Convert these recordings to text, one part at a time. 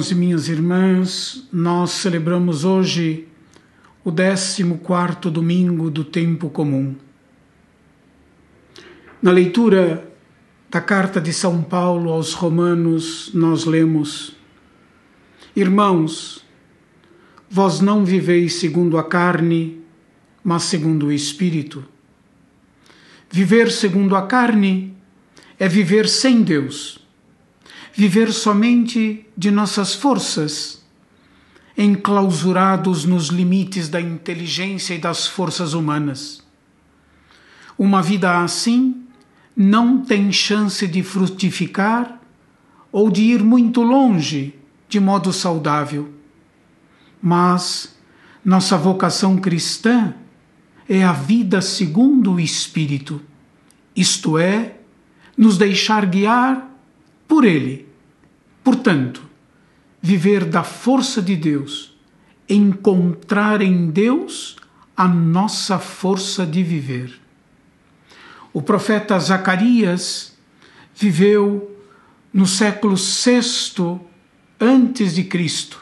Irmãos e minhas irmãs, nós celebramos hoje o 14 quarto domingo do tempo comum. Na leitura da carta de São Paulo aos Romanos, nós lemos: Irmãos, vós não viveis segundo a carne, mas segundo o Espírito. Viver segundo a carne é viver sem Deus viver somente de nossas forças, enclausurados nos limites da inteligência e das forças humanas. Uma vida assim não tem chance de frutificar ou de ir muito longe de modo saudável. Mas nossa vocação cristã é a vida segundo o Espírito, isto é, nos deixar guiar por Ele. Portanto, viver da força de Deus, encontrar em Deus a nossa força de viver. O profeta Zacarias viveu no século VI antes de Cristo,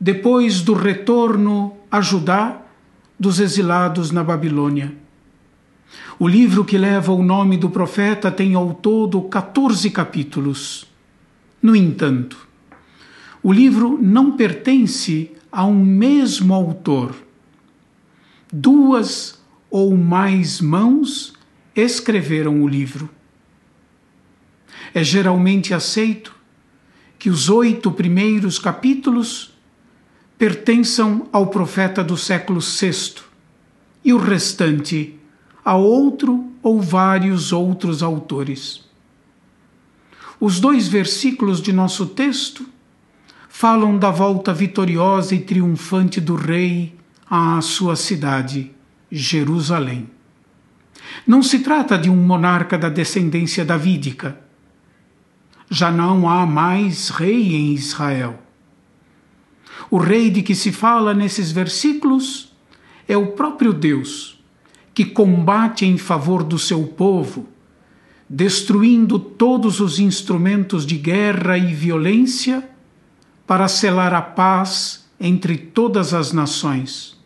depois do retorno a Judá dos exilados na Babilônia. O livro que leva o nome do profeta tem ao todo 14 capítulos. No entanto, o livro não pertence a um mesmo autor. Duas ou mais mãos escreveram o livro. É geralmente aceito que os oito primeiros capítulos pertençam ao profeta do século VI e o restante a outro ou vários outros autores. Os dois versículos de nosso texto falam da volta vitoriosa e triunfante do rei à sua cidade, Jerusalém. Não se trata de um monarca da descendência davídica. Já não há mais rei em Israel. O rei de que se fala nesses versículos é o próprio Deus que combate em favor do seu povo, destruindo todos os instrumentos de guerra e violência para selar a paz entre todas as nações.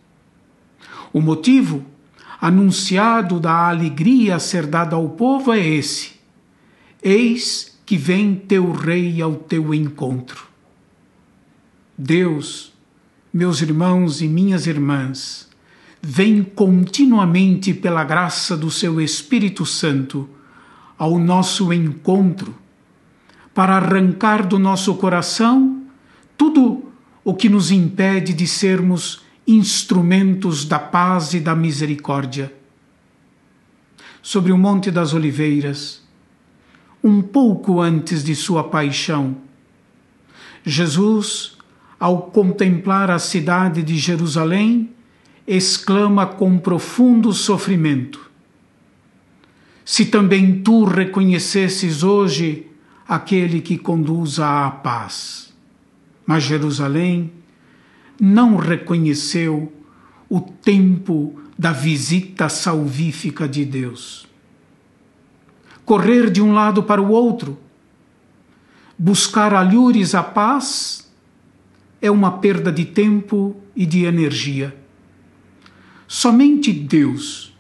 O motivo anunciado da alegria a ser dada ao povo é esse: Eis que vem teu rei ao teu encontro. Deus, meus irmãos e minhas irmãs, vem continuamente pela graça do seu Espírito Santo ao nosso encontro, para arrancar do nosso coração tudo o que nos impede de sermos instrumentos da paz e da misericórdia. Sobre o Monte das Oliveiras, um pouco antes de sua paixão, Jesus, ao contemplar a cidade de Jerusalém, exclama com profundo sofrimento: Se também tu reconhecesses hoje aquele que conduz à paz. Mas Jerusalém não reconheceu o tempo da visita salvífica de Deus. Correr de um lado para o outro, buscar alhures a paz, é uma perda de tempo e de energia Somente Deus,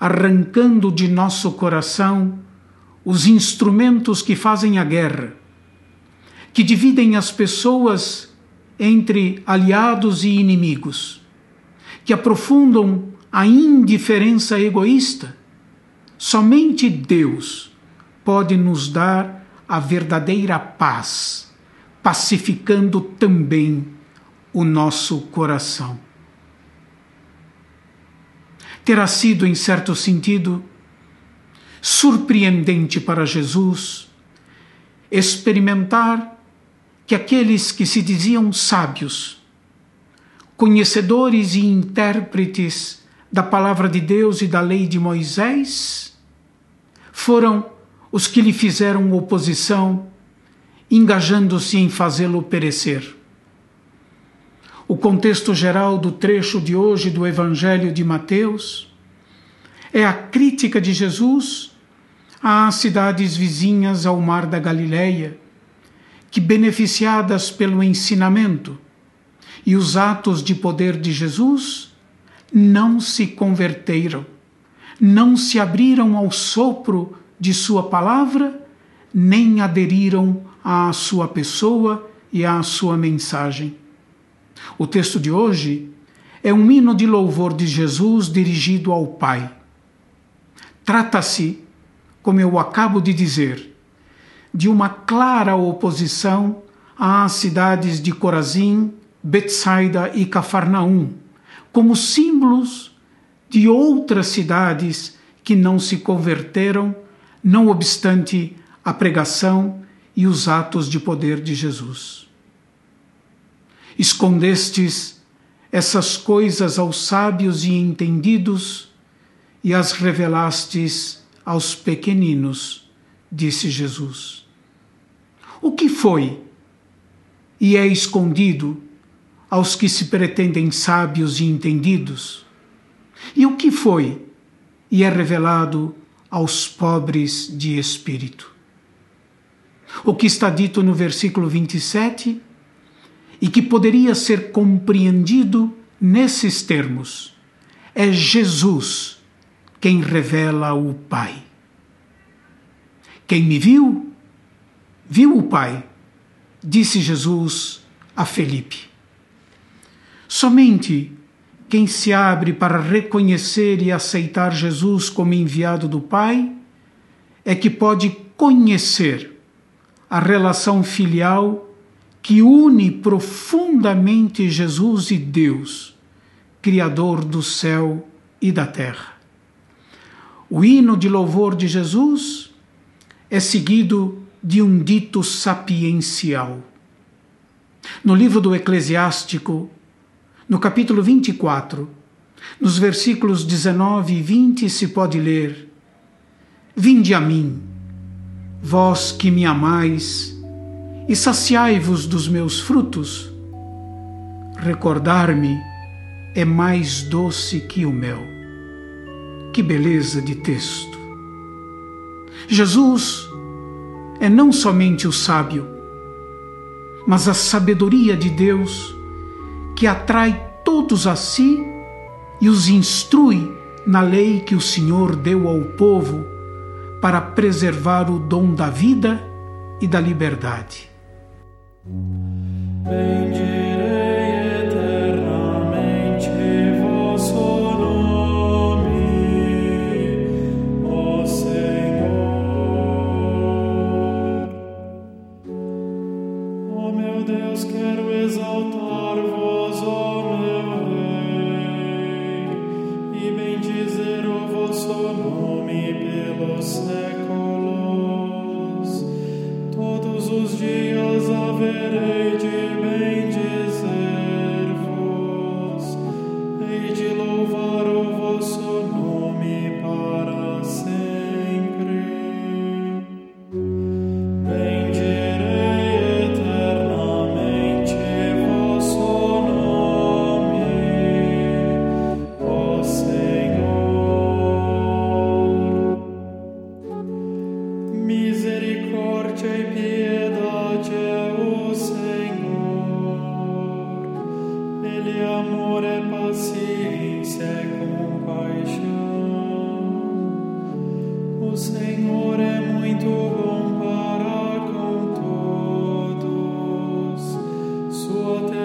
arrancando de nosso coração os instrumentos que fazem a guerra, que dividem as pessoas entre aliados e inimigos, que aprofundam a indiferença egoísta, somente Deus pode nos dar a verdadeira paz, pacificando também o nosso coração terá sido, em certo sentido, surpreendente para Jesus experimentar que aqueles que se diziam sábios, conhecedores e intérpretes da palavra de Deus e da lei de Moisés, foram os que lhe fizeram oposição, engajando-se em fazê-lo perecer. O contexto geral do trecho de hoje do Evangelho de Mateus é a crítica de Jesus às cidades vizinhas ao Mar da Galileia, que, beneficiadas pelo ensinamento e os atos de poder de Jesus, não se converteram, não se abriram ao sopro de Sua palavra, nem aderiram à Sua pessoa e à Sua mensagem. O texto de hoje é um hino de louvor de Jesus dirigido ao Pai. Trata-se, como eu acabo de dizer, de uma clara oposição às cidades de Corazim, Betsaida e Cafarnaum, como símbolos de outras cidades que não se converteram, não obstante a pregação e os atos de poder de Jesus. Escondestes essas coisas aos sábios e entendidos e as revelastes aos pequeninos, disse Jesus. O que foi e é escondido aos que se pretendem sábios e entendidos? E o que foi e é revelado aos pobres de espírito? O que está dito no versículo 27 e que poderia ser compreendido nesses termos é Jesus quem revela o Pai. Quem me viu, viu o Pai, disse Jesus a Felipe. Somente quem se abre para reconhecer e aceitar Jesus como enviado do Pai é que pode conhecer a relação filial que une profundamente Jesus e Deus, Criador do céu e da terra. O hino de louvor de Jesus é seguido de um dito sapiencial. No livro do Eclesiástico, no capítulo 24, nos versículos 19 e 20, se pode ler: Vinde a mim, vós que me amais, e saciai-vos dos meus frutos. Recordar-me é mais doce que o mel. Que beleza de texto! Jesus é não somente o sábio, mas a sabedoria de Deus que atrai todos a si e os instrui na lei que o Senhor deu ao povo para preservar o dom da vida e da liberdade. Baby. soit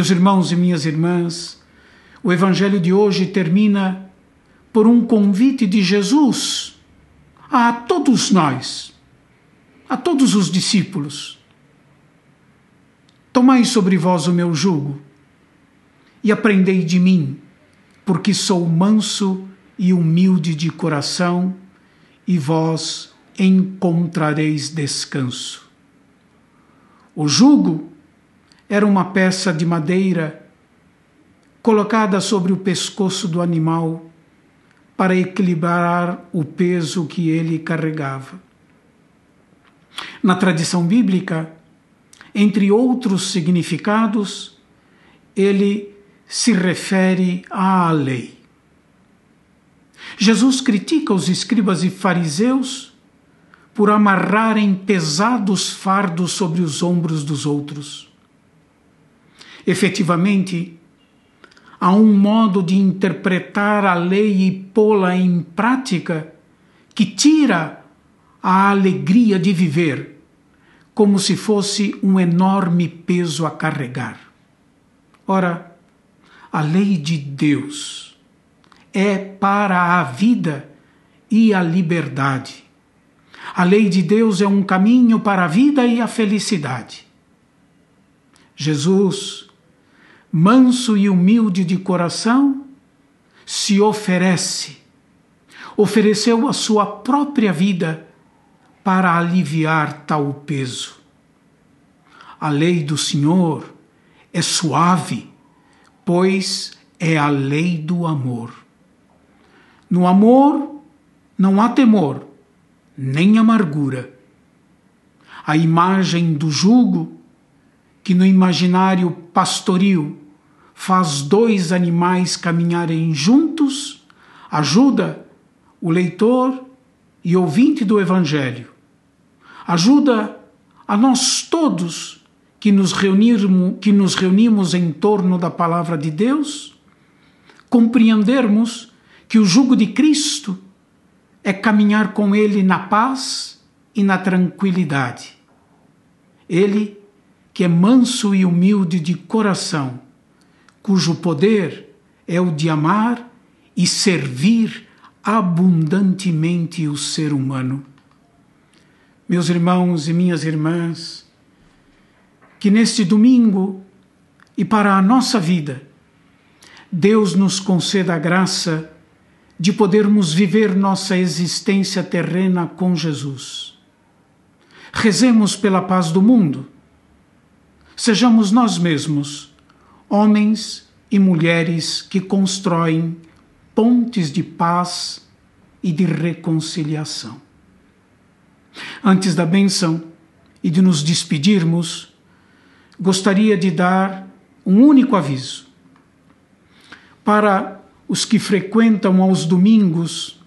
Meus irmãos e minhas irmãs, o Evangelho de hoje termina por um convite de Jesus a todos nós, a todos os discípulos. Tomai sobre vós o meu jugo e aprendei de mim, porque sou manso e humilde de coração, e vós encontrareis descanso. O jugo era uma peça de madeira colocada sobre o pescoço do animal para equilibrar o peso que ele carregava. Na tradição bíblica, entre outros significados, ele se refere à lei. Jesus critica os escribas e fariseus por amarrarem pesados fardos sobre os ombros dos outros. Efetivamente, a um modo de interpretar a lei e pô-la em prática que tira a alegria de viver, como se fosse um enorme peso a carregar. Ora, a lei de Deus é para a vida e a liberdade. A lei de Deus é um caminho para a vida e a felicidade. Jesus manso e humilde de coração, se oferece, ofereceu a sua própria vida para aliviar tal peso. A lei do Senhor é suave, pois é a lei do amor. No amor não há temor, nem amargura. A imagem do jugo que no imaginário pastoril faz dois animais caminharem juntos, ajuda o leitor e ouvinte do Evangelho. Ajuda a nós todos que nos, reunirmos, que nos reunimos em torno da palavra de Deus, compreendermos que o jugo de Cristo é caminhar com Ele na paz e na tranquilidade. Ele que é manso e humilde de coração, cujo poder é o de amar e servir abundantemente o ser humano. Meus irmãos e minhas irmãs, que neste domingo e para a nossa vida, Deus nos conceda a graça de podermos viver nossa existência terrena com Jesus. Rezemos pela paz do mundo Sejamos nós mesmos, homens e mulheres que constroem pontes de paz e de reconciliação. Antes da bênção e de nos despedirmos, gostaria de dar um único aviso. Para os que frequentam aos domingos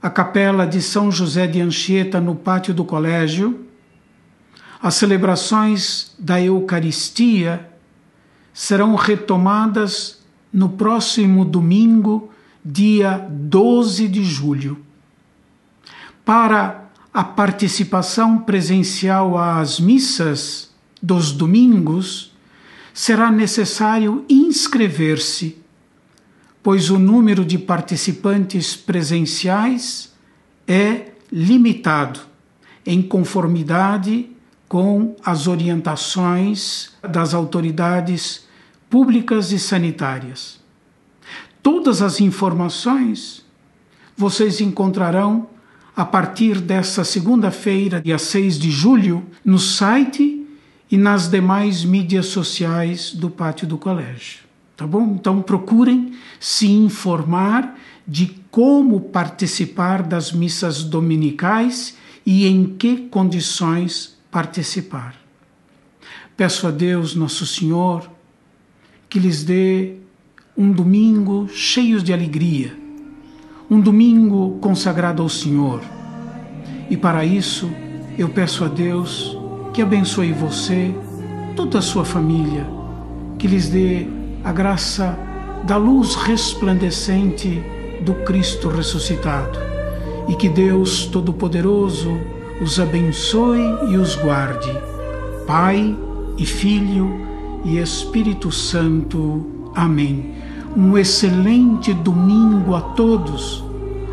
a capela de São José de Anchieta no pátio do colégio, as celebrações da Eucaristia serão retomadas no próximo domingo, dia 12 de julho. Para a participação presencial às missas dos domingos, será necessário inscrever-se, pois o número de participantes presenciais é limitado, em conformidade com as orientações das autoridades públicas e sanitárias. Todas as informações vocês encontrarão a partir desta segunda-feira, dia 6 de julho, no site e nas demais mídias sociais do pátio do colégio. Tá bom? Então procurem se informar de como participar das missas dominicais e em que condições participar. Peço a Deus, nosso Senhor, que lhes dê um domingo cheio de alegria, um domingo consagrado ao Senhor. E para isso, eu peço a Deus que abençoe você, toda a sua família, que lhes dê a graça da luz resplandecente do Cristo ressuscitado e que Deus Todo-Poderoso os abençoe e os guarde, Pai e Filho e Espírito Santo. Amém. Um excelente domingo a todos.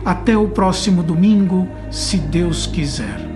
Até o próximo domingo, se Deus quiser.